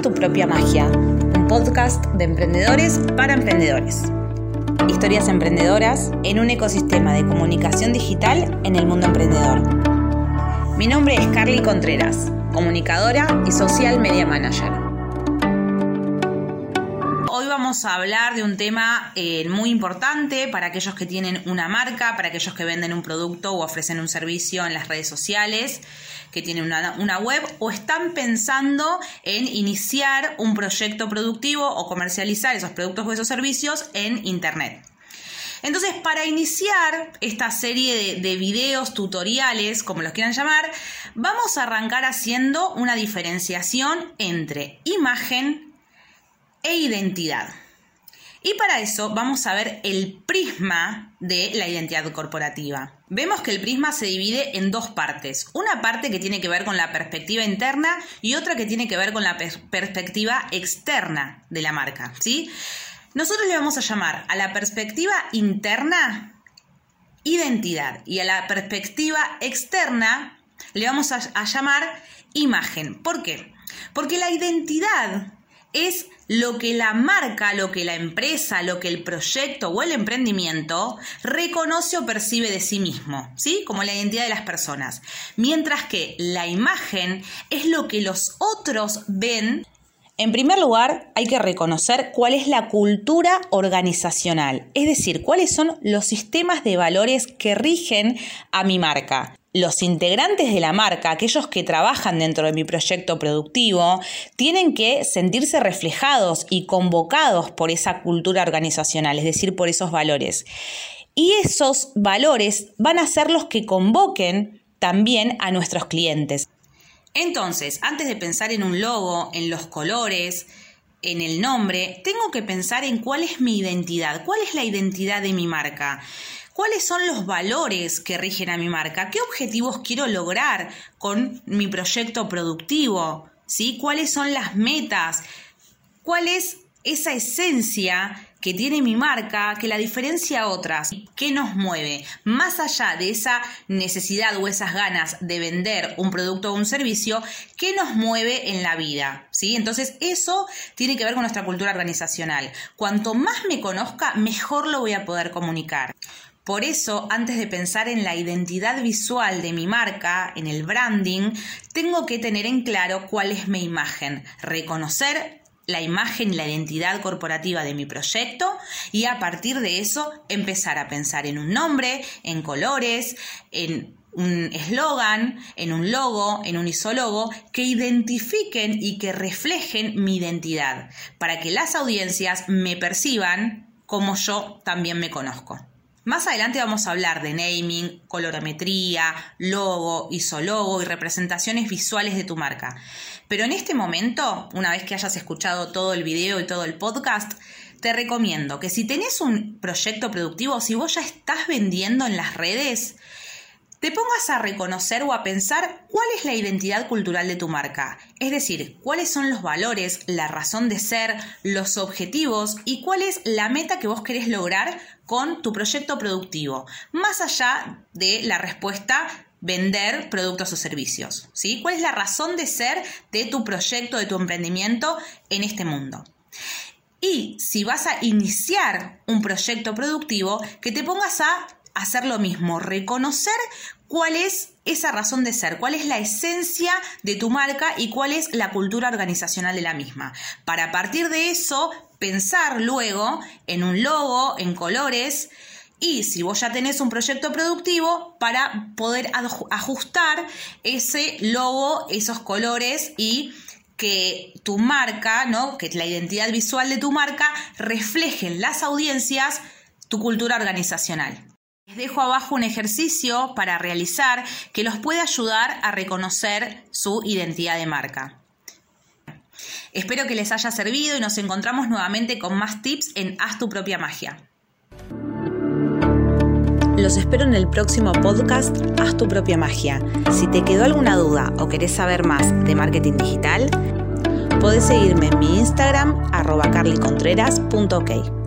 Tu propia magia, un podcast de emprendedores para emprendedores. Historias emprendedoras en un ecosistema de comunicación digital en el mundo emprendedor. Mi nombre es Carly Contreras, comunicadora y social media manager. Hoy vamos a hablar de un tema eh, muy importante para aquellos que tienen una marca, para aquellos que venden un producto o ofrecen un servicio en las redes sociales que tienen una, web o están pensando en iniciar un proyecto productivo o comercializar esos productos o esos servicios en Internet. Entonces, para iniciar esta serie de, de, videos, tutoriales, como los quieran llamar, vamos a arrancar haciendo una diferenciación entre imagen e identidad. Y para eso vamos a ver el prisma de la identidad corporativa. Vemos que el prisma se divide en dos partes. Una parte que tiene que ver con la perspectiva interna y otra que tiene que ver con la perspectiva externa de la marca. ¿sí? Nosotros le vamos a llamar a la perspectiva interna identidad y a la perspectiva externa le vamos a, a llamar imagen. ¿Por qué? Porque la identidad es lo que la marca, lo que la empresa, lo que el proyecto o el emprendimiento reconoce o percibe de sí mismo, ¿sí? Como la identidad de las personas. Mientras que la imagen es lo que los otros ven en primer lugar, hay que reconocer cuál es la cultura organizacional, es decir, cuáles son los sistemas de valores que rigen a mi marca los integrantes de la marca, aquellos que trabajan dentro de mi proyecto productivo, tienen que sentirse reflejados y convocados por esa cultura organizacional, es decir, por esos valores. Y esos valores van a ser los que convoquen también a nuestros clientes. Entonces, antes de pensar en un logo, en los colores, en el nombre, tengo que pensar en cuál es mi identidad, cuál es la identidad de mi marca. ¿Cuáles son los valores que rigen a mi marca? ¿Qué objetivos quiero lograr con mi proyecto productivo? ¿Sí? ¿Cuáles son las metas? ¿Cuál es esa esencia que tiene mi marca que la diferencia a otras? ¿Qué nos mueve? Más allá de esa necesidad o esas ganas de vender un producto o un servicio, ¿qué nos mueve en la vida? ¿Sí? Entonces, eso tiene que ver con nuestra cultura organizacional. Cuanto más me conozca, mejor lo voy a poder comunicar. Por eso, antes de pensar en la identidad visual de mi marca, en el branding, tengo que tener en claro cuál es mi imagen, reconocer la imagen y la identidad corporativa de mi proyecto y a partir de eso empezar a pensar en un nombre, en colores, en un eslogan, en un logo, en un isólogo, que identifiquen y que reflejen mi identidad, para que las audiencias me perciban como yo también me conozco. Más adelante vamos a hablar de naming, colorometría, logo, isologo y representaciones visuales de tu marca. Pero en este momento, una vez que hayas escuchado todo el video y todo el podcast, te recomiendo que si tenés un proyecto productivo, si vos ya estás vendiendo en las redes, te pongas a reconocer o a pensar cuál es la identidad cultural de tu marca, es decir, cuáles son los valores, la razón de ser, los objetivos y cuál es la meta que vos querés lograr con tu proyecto productivo, más allá de la respuesta vender productos o servicios, ¿sí? ¿Cuál es la razón de ser de tu proyecto, de tu emprendimiento en este mundo? Y si vas a iniciar un proyecto productivo, que te pongas a hacer lo mismo, reconocer cuál es esa razón de ser, cuál es la esencia de tu marca y cuál es la cultura organizacional de la misma. Para partir de eso, pensar luego en un logo, en colores, y si vos ya tenés un proyecto productivo, para poder ajustar ese logo, esos colores y que tu marca, ¿no? que la identidad visual de tu marca refleje en las audiencias tu cultura organizacional. Les dejo abajo un ejercicio para realizar que los puede ayudar a reconocer su identidad de marca. Espero que les haya servido y nos encontramos nuevamente con más tips en Haz tu propia magia. Los espero en el próximo podcast Haz tu propia magia. Si te quedó alguna duda o querés saber más de marketing digital, podés seguirme en mi Instagram arroba carlycontreras.ok.